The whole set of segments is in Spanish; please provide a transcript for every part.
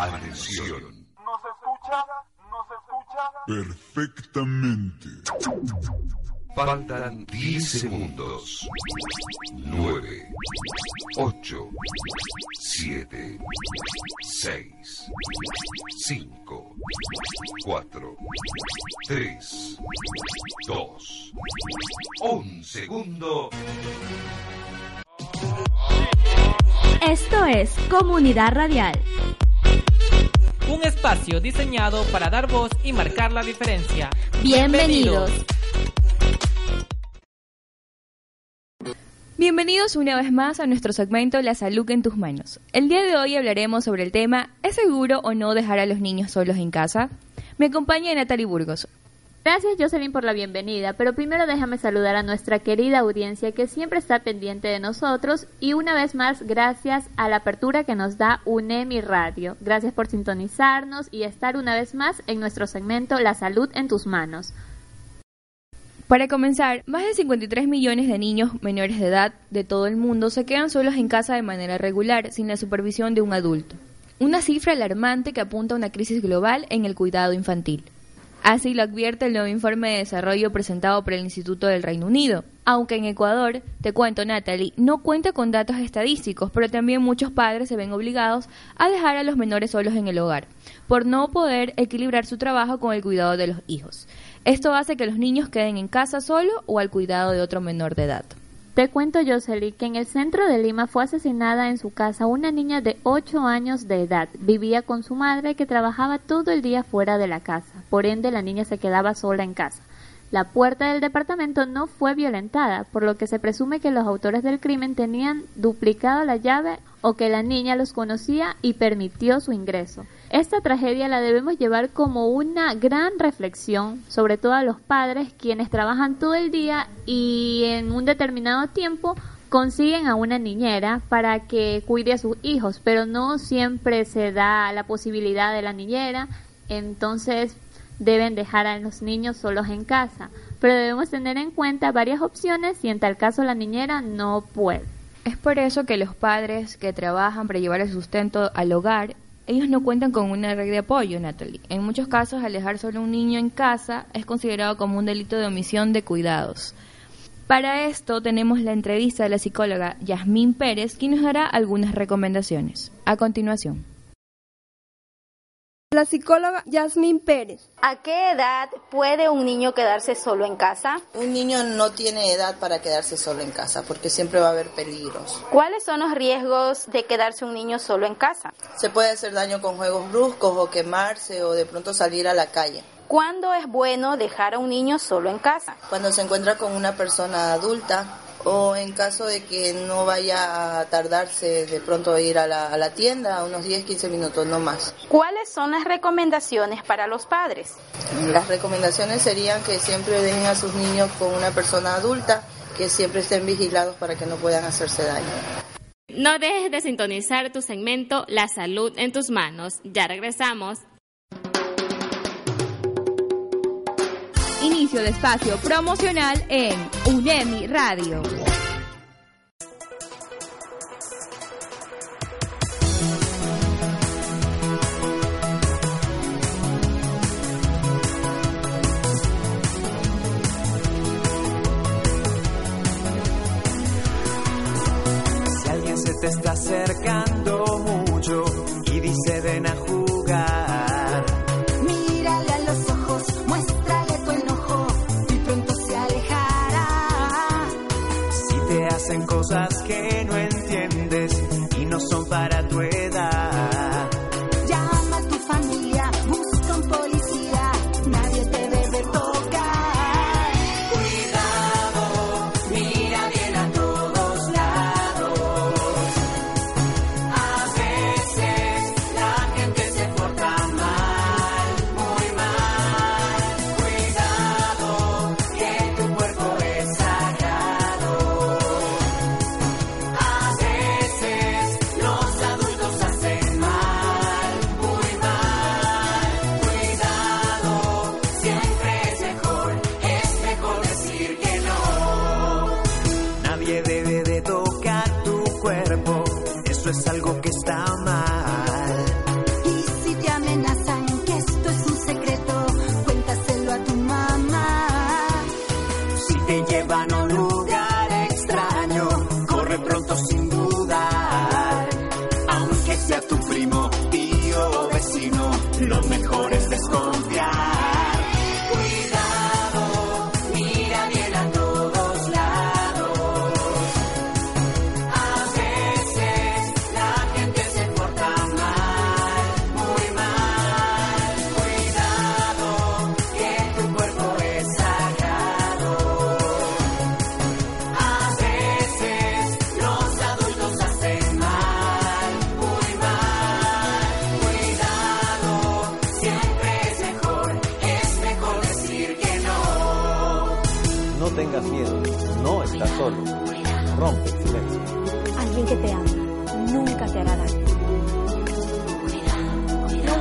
Atención. ¿Nos escucha? ¿Nos escucha? Perfectamente. Faltan 10 segundos. 9, 8, 7, 6, 5, 4, 3, 2, 1 segundo. Esto es Comunidad Radial. Un espacio diseñado para dar voz y marcar la diferencia. Bienvenidos. Bienvenidos una vez más a nuestro segmento La salud en tus manos. El día de hoy hablaremos sobre el tema ¿Es seguro o no dejar a los niños solos en casa? Me acompaña Natalie Burgos. Gracias Jocelyn por la bienvenida, pero primero déjame saludar a nuestra querida audiencia que siempre está pendiente de nosotros y una vez más gracias a la apertura que nos da UNEMI Radio. Gracias por sintonizarnos y estar una vez más en nuestro segmento La salud en tus manos. Para comenzar, más de 53 millones de niños menores de edad de todo el mundo se quedan solos en casa de manera regular sin la supervisión de un adulto. Una cifra alarmante que apunta a una crisis global en el cuidado infantil. Así lo advierte el nuevo informe de desarrollo presentado por el Instituto del Reino Unido. Aunque en Ecuador, te cuento Natalie, no cuenta con datos estadísticos, pero también muchos padres se ven obligados a dejar a los menores solos en el hogar, por no poder equilibrar su trabajo con el cuidado de los hijos. Esto hace que los niños queden en casa solo o al cuidado de otro menor de edad. Te cuento, Jocelyn, que en el centro de Lima fue asesinada en su casa una niña de 8 años de edad. Vivía con su madre que trabajaba todo el día fuera de la casa. Por ende, la niña se quedaba sola en casa. La puerta del departamento no fue violentada, por lo que se presume que los autores del crimen tenían duplicado la llave o que la niña los conocía y permitió su ingreso. Esta tragedia la debemos llevar como una gran reflexión, sobre todo a los padres quienes trabajan todo el día y en un determinado tiempo consiguen a una niñera para que cuide a sus hijos, pero no siempre se da la posibilidad de la niñera, entonces deben dejar a los niños solos en casa, pero debemos tener en cuenta varias opciones si en tal caso la niñera no puede. Es por eso que los padres que trabajan para llevar el sustento al hogar, ellos no cuentan con una red de apoyo, Natalie. En muchos casos, alejar solo a un niño en casa es considerado como un delito de omisión de cuidados. Para esto tenemos la entrevista de la psicóloga Yasmín Pérez, quien nos dará algunas recomendaciones. A continuación. La psicóloga Yasmín Pérez. ¿A qué edad puede un niño quedarse solo en casa? Un niño no tiene edad para quedarse solo en casa porque siempre va a haber peligros. ¿Cuáles son los riesgos de quedarse un niño solo en casa? Se puede hacer daño con juegos bruscos o quemarse o de pronto salir a la calle. ¿Cuándo es bueno dejar a un niño solo en casa? Cuando se encuentra con una persona adulta o en caso de que no vaya a tardarse de pronto a ir a la, a la tienda, unos 10, 15 minutos, no más. ¿Cuáles son las recomendaciones para los padres? Las recomendaciones serían que siempre dejen a sus niños con una persona adulta, que siempre estén vigilados para que no puedan hacerse daño. No dejes de sintonizar tu segmento La salud en tus manos. Ya regresamos. Inicio de espacio promocional en UNEMI Radio. Se te está acercando mucho y dice ven a hacen cosas que no entiendes y no son para tu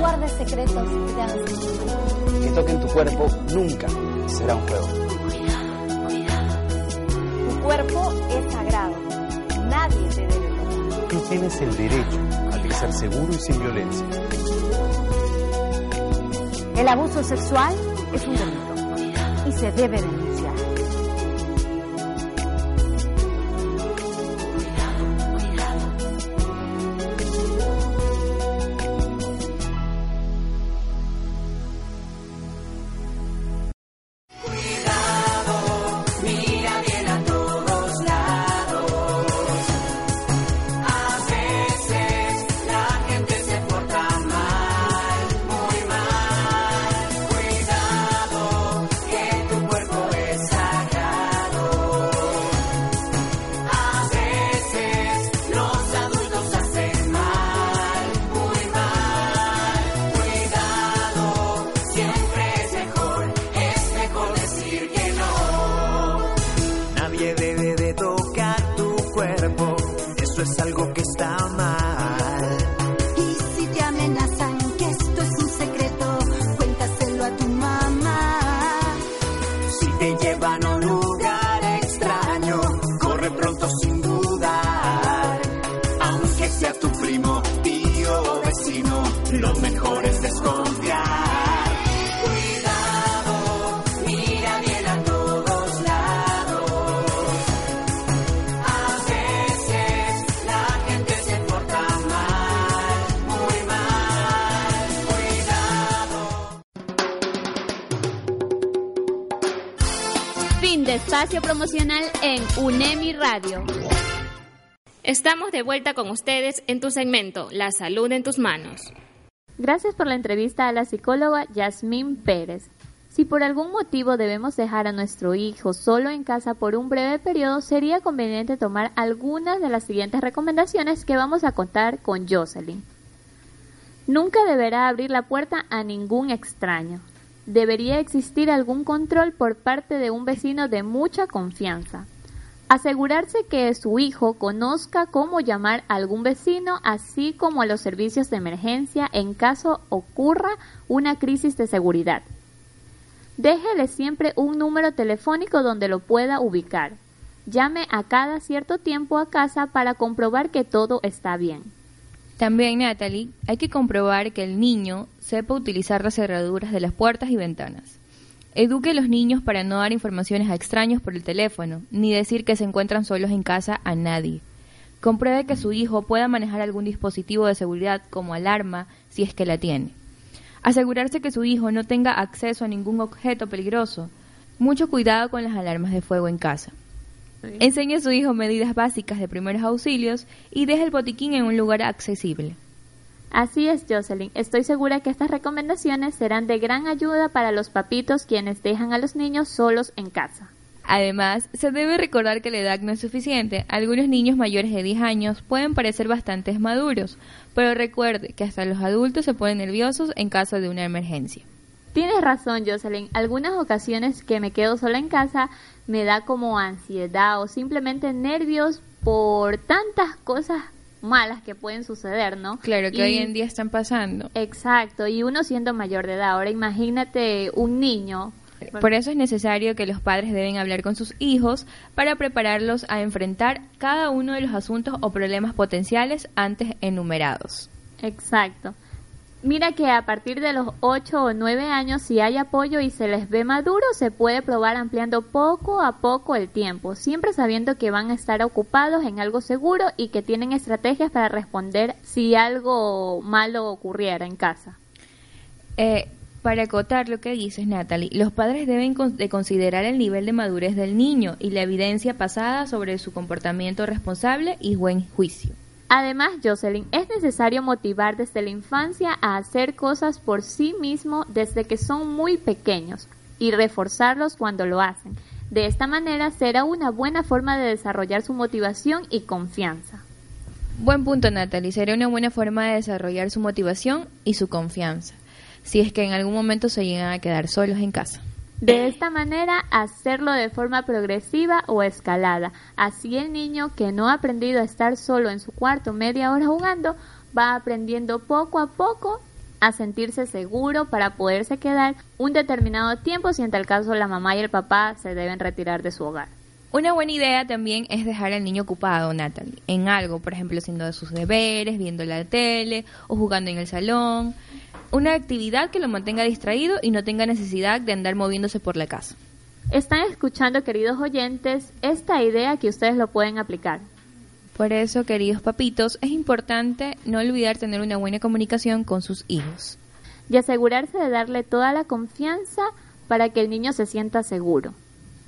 guardes secretos que te mal. Que toquen tu cuerpo nunca será un juego. Tu cuerpo es sagrado. Nadie te debe tocar. Tú tienes el derecho a crecer seguro y sin violencia. El abuso sexual es un delito y se debe denunciar. UNEMI Radio. Estamos de vuelta con ustedes en tu segmento La salud en tus manos. Gracias por la entrevista a la psicóloga Yasmín Pérez. Si por algún motivo debemos dejar a nuestro hijo solo en casa por un breve periodo, sería conveniente tomar algunas de las siguientes recomendaciones que vamos a contar con Jocelyn. Nunca deberá abrir la puerta a ningún extraño. Debería existir algún control por parte de un vecino de mucha confianza. Asegurarse que su hijo conozca cómo llamar a algún vecino, así como a los servicios de emergencia en caso ocurra una crisis de seguridad. Déjele siempre un número telefónico donde lo pueda ubicar. Llame a cada cierto tiempo a casa para comprobar que todo está bien. También, Natalie, hay que comprobar que el niño sepa utilizar las cerraduras de las puertas y ventanas. Eduque a los niños para no dar informaciones a extraños por el teléfono, ni decir que se encuentran solos en casa a nadie. Compruebe que su hijo pueda manejar algún dispositivo de seguridad como alarma si es que la tiene. Asegurarse que su hijo no tenga acceso a ningún objeto peligroso. Mucho cuidado con las alarmas de fuego en casa. Enseñe a su hijo medidas básicas de primeros auxilios y deje el botiquín en un lugar accesible. Así es, Jocelyn. Estoy segura que estas recomendaciones serán de gran ayuda para los papitos quienes dejan a los niños solos en casa. Además, se debe recordar que la edad no es suficiente. Algunos niños mayores de 10 años pueden parecer bastante maduros, pero recuerde que hasta los adultos se ponen nerviosos en caso de una emergencia. Tienes razón, Jocelyn. Algunas ocasiones que me quedo sola en casa me da como ansiedad o simplemente nervios por tantas cosas malas que pueden suceder, ¿no? Claro, que Y- hoy en día están pasando. Exacto, y uno siendo mayor de edad. Ahora imagínate un niño Por eso es necesario que los padres deben hablar con sus hijos para prepararlos a enfrentar cada uno de los asuntos o problemas potenciales antes enumerados. Exacto. Mira que a partir de los 8 o 9 años, si hay apoyo y se les ve maduro, se puede probar ampliando poco a poco el tiempo, siempre sabiendo que van a estar ocupados en algo seguro y que tienen estrategias para responder si algo malo ocurriera en casa. Eh, para acotar lo que dices, Natalie, los padres deben con- de considerar el nivel de madurez del niño y la evidencia pasada sobre su comportamiento responsable y buen juicio. Además, Jocelyn, es necesario motivar desde la infancia a hacer cosas por sí mismo desde que son muy pequeños y reforzarlos cuando lo hacen. De esta manera será una buena forma de desarrollar su motivación y confianza. Buen punto, Natalie. Sería una buena forma de desarrollar su motivación y su confianza, si es que en algún momento se llegan a quedar solos en casa. De esta manera, hacerlo de forma progresiva o escalada. Así el niño que no ha aprendido a estar solo en su cuarto media hora jugando, va aprendiendo poco a poco a sentirse seguro para poderse quedar un determinado tiempo si en tal caso la mamá y el papá se deben retirar de su hogar. Una buena idea también es dejar al niño ocupado, Natalie, en algo, por ejemplo, haciendo sus deberes, viendo la tele o jugando en el salón. Una actividad que lo mantenga distraído y no tenga necesidad de andar moviéndose por la casa. Están escuchando, queridos oyentes, esta idea que ustedes lo pueden aplicar. Por eso, queridos papitos, es importante no olvidar tener una buena comunicación con sus hijos. Y asegurarse de darle toda la confianza para que el niño se sienta seguro.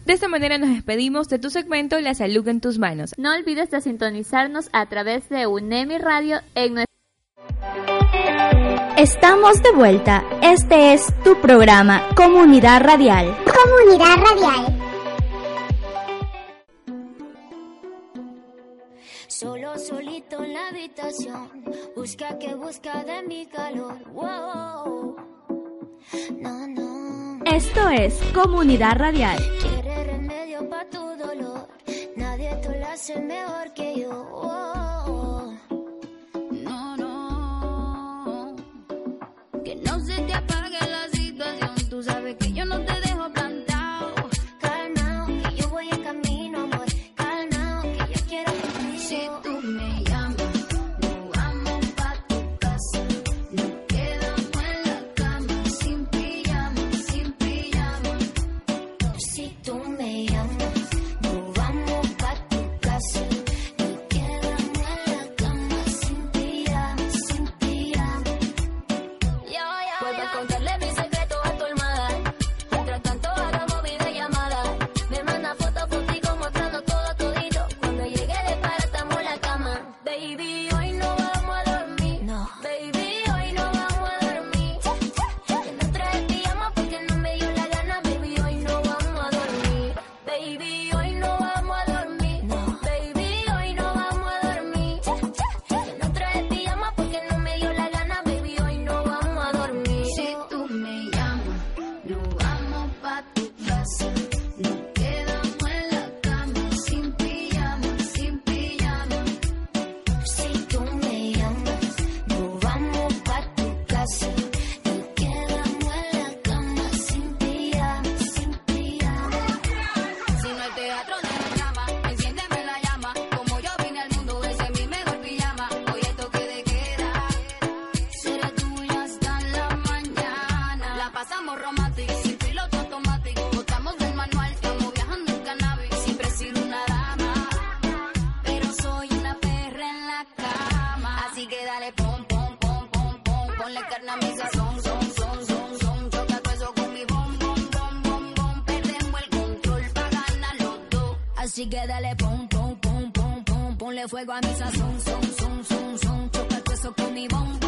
De esta manera nos despedimos de tu segmento La salud en tus manos. No olvides de sintonizarnos a través de UNEMI Radio en nuestro Estamos de vuelta. Este es tu programa, Comunidad Radial. Comunidad Radial. Solo solito en la habitación, busca que busca de mi calor. Wow. No, no. Esto es Comunidad Radial. Quiere remedio para tu dolor. Nadie te lo hace mejor que yo. Wow. Si que dale pom, pom, pom, pom, pom. Ponle fuego a mi sazón, son, son, son, son. Choca todo eso con mi bom,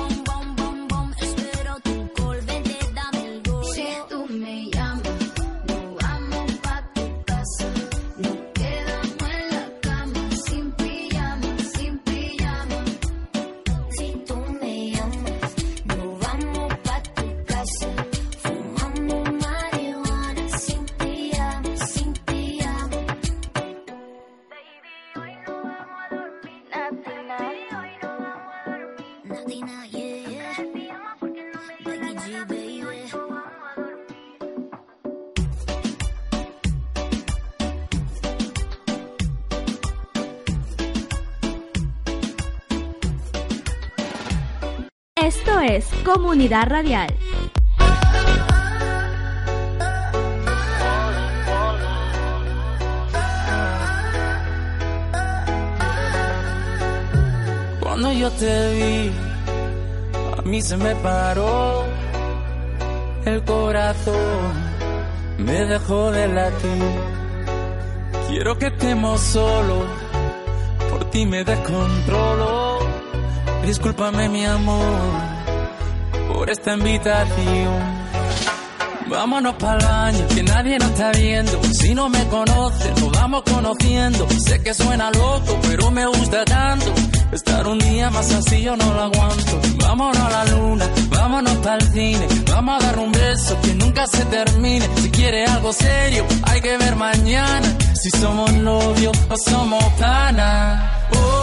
Comunidad Radial. Cuando yo te vi, a mí se me paró el corazón, me dejó de latir. Quiero que estemos solos, por ti me descontrolo. Discúlpame mi amor por esta invitación. Vámonos para el baño, que nadie nos está viendo. Si no me conoces, nos vamos conociendo. Sé que suena loco, pero me gusta tanto. Estar un día más así yo no lo aguanto. Vámonos a la luna, vámonos para el cine. Vamos a dar un beso que nunca se termine. Si quiere algo serio, hay que ver mañana. Si somos novios o somos pana. Oh, oh,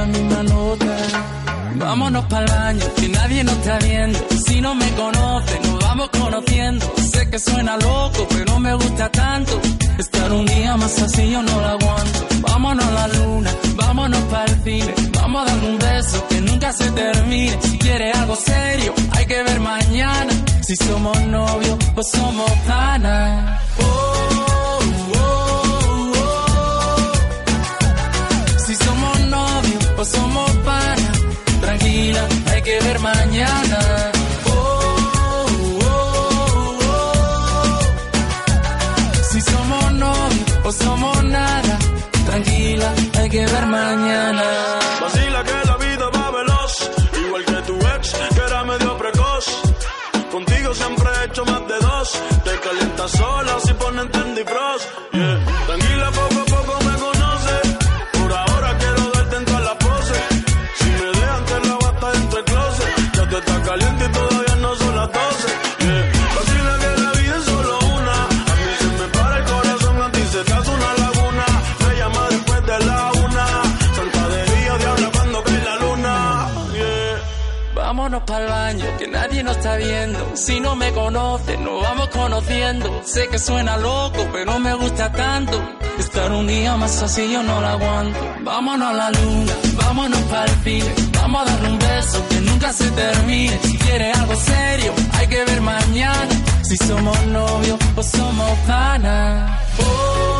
la misma nota. Vámonos para el baño, que nadie nos está viendo. Si no me conoce, nos vamos conociendo. Sé que suena loco, pero me gusta tanto. Estar un día más así yo no lo aguanto. Vámonos a la luna, vámonos para el cine. Vamos a dar un beso que nunca se termine. Si quiere algo serio, hay que ver mañana. Si somos novios o somos pana. Oh, oh, somos pana. Tranquila, hay que ver mañana. Oh, oh, oh. Si somos novios o somos nada. Tranquila, hay que ver mañana. Vacila que la vida va veloz, igual que tu ex, que era medio precoz. Contigo siempre he hecho más de dos. Te calientas sola nadie está viendo. Si no me conoce, nos vamos conociendo. Sé que suena loco, pero me gusta tanto. Estar un día más así yo no lo aguanto. Vámonos a la luna, vámonos para el cine. Vamos a darle un beso que nunca se termine. Si quiere algo serio, hay que ver mañana. Si somos novios o somos pana. Oh, oh,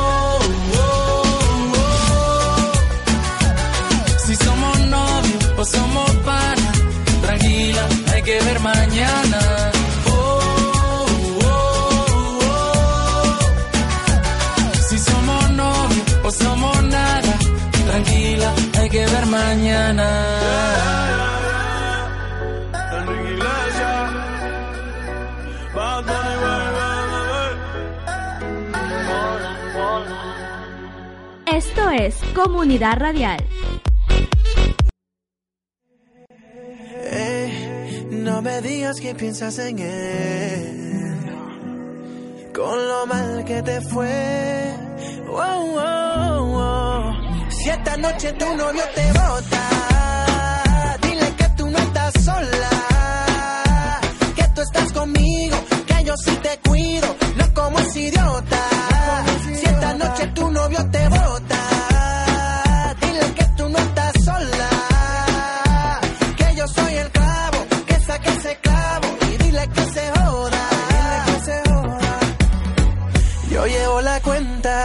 Comunidad Radial. Eh, no me digas que piensas en él. Con lo mal que te fue. Wow, wow, wow. Si esta noche tu novio te bota, dile que tú no estás sola. Que tú estás conmigo, que yo sí te cuido, no como ese idiota.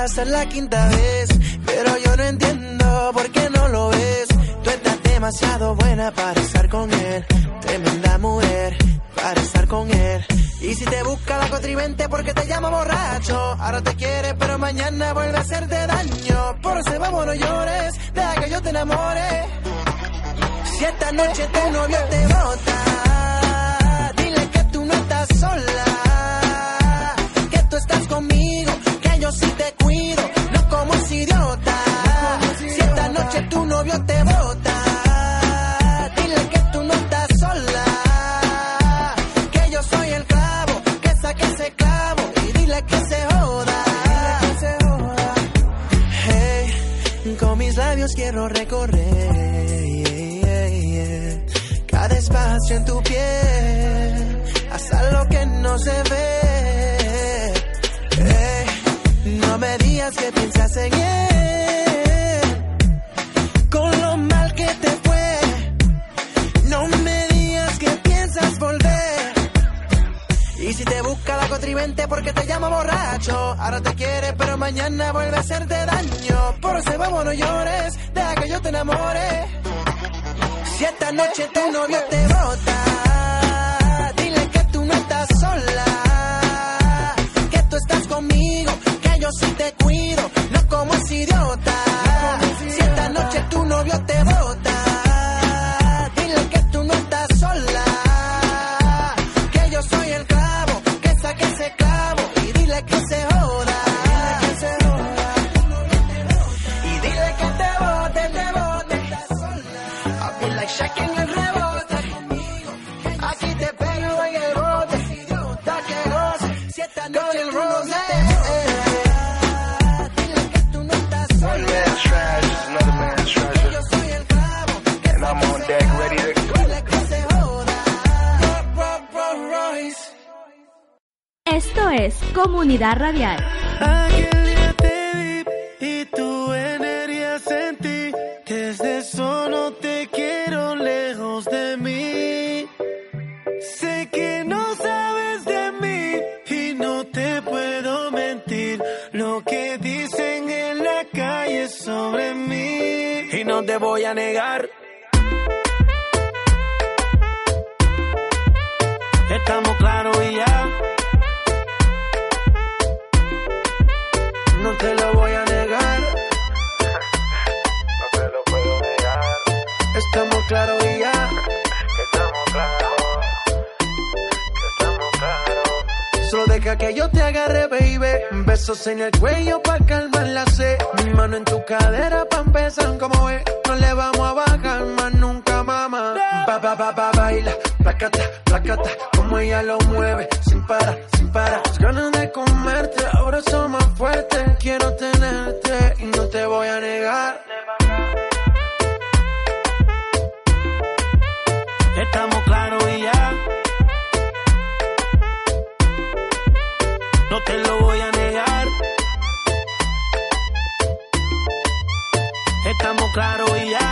Es la quinta vez, pero yo no entiendo por qué no lo ves. Tú estás demasiado buena para estar con él, tremenda mujer para estar con él. Y si te busca la contrivente porque te llama borracho, ahora te quiere pero mañana vuelve a hacerte daño. Por eso vamos no llores, deja que yo te enamore. Si esta noche tu novio te bota, dile que tú no estás sola, quiero recorrer. Cada espacio en tu piel, hasta lo que no se ve. Eh, no me digas que piensas en él. Porque te llama borracho. Ahora te quiere, pero mañana vuelve a hacerte daño. Por ese bobo no llores, deja que yo te enamore. Si esta noche tu novio te bota, dile que tú no estás sola. Comunidad Radial. Aquel día te vi y tu energía sentí. Desde solo te quiero lejos de mí. Sé que no sabes de mí y no te puedo mentir. Lo que dicen en la calle sobre mí. Y no te voy a negar. Estamos claros y ya. Te lo voy a negar. No te lo puedo negar. Estamos claros y ya. Estamos claros. Estamos claros. Solo deja que yo te agarre, baby. Besos en el cuello pa' calmar la sed. Mi mano en tu cadera pa' empezar como es. No le vamos a bajar más nunca, mamá. Ba, ba, ba, ba, baila. Placata, placata. Como ella lo mueve. Sin parar, sin parar. Las ganas de comerte ahora son más fuertes. Quiero tenerte y no te voy a negar. Estamos claros y ya. No te lo voy a negar. Estamos claros y ya.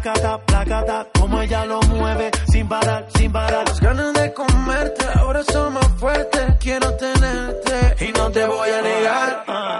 Placata, placata, como ella lo mueve, sin parar, sin parar. Las ganas de comerte ahora son más fuertes. Quiero tenerte y no te voy a negar.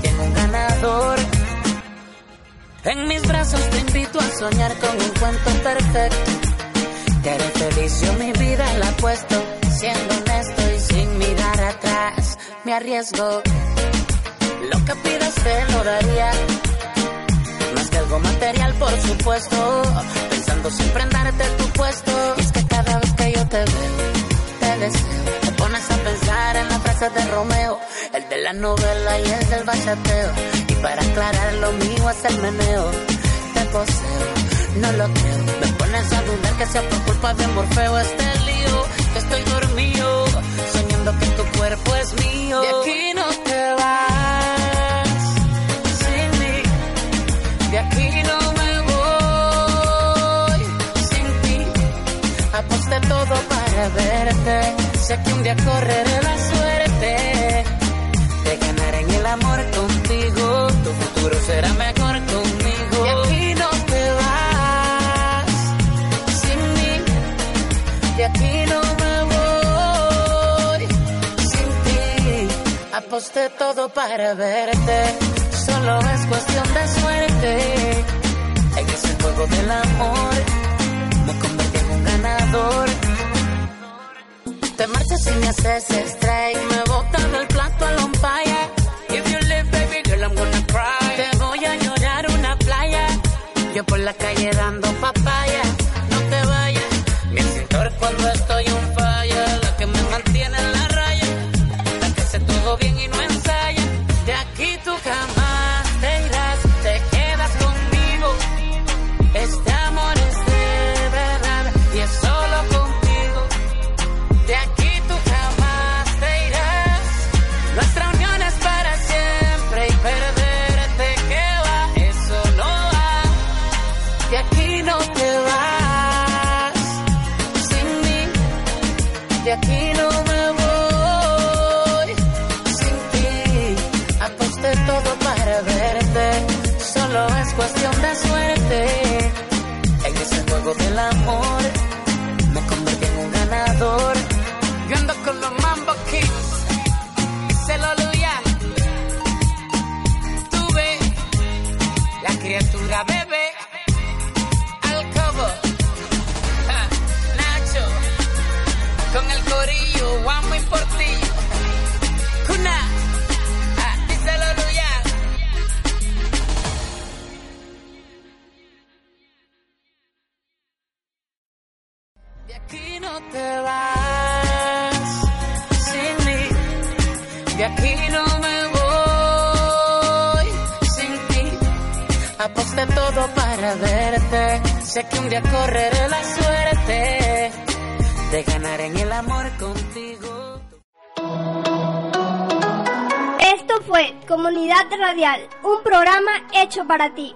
en mis brazos te invito a soñar con un cuento perfecto. Te haré feliz, yo mi vida la apuesto. Siendo honesto y sin mirar atrás, me arriesgo. Lo que pidas te lo daría. Más que algo material, por supuesto. Pensando siempre en darte tu puesto. Y es que cada vez que yo te veo, te deseo. Te pones a pensar en la frase de Romeo, el de la novela y el del bachateo. Para aclarar lo mío es el meneo. Te poseo, no lo creo. Me pones a dudar que sea por culpa de Morfeo este lío. Estoy dormido, soñando que tu cuerpo es mío. De aquí no te vas sin mí. De aquí no me voy sin ti. Aposté todo para verte. Sé que un día correré la Tu futuro será mejor conmigo. De aquí no te vas sin mí. De aquí no me voy sin ti. Aposté todo para verte. Solo es cuestión de suerte. En ese juego del amor me convertí en un ganador. Te marchas y me haces stray. Me botan del plato al umpire. If you live, girl, I'm gonna cry. Te voy a llorar una playa. Yo por la calle dando ese juego De aquí no me voy sin ti. Aposté todo para verte. Sé que un día correré la suerte de ganar en el amor contigo. Esto fue Comunidad Radial, un programa hecho para ti.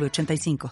906985.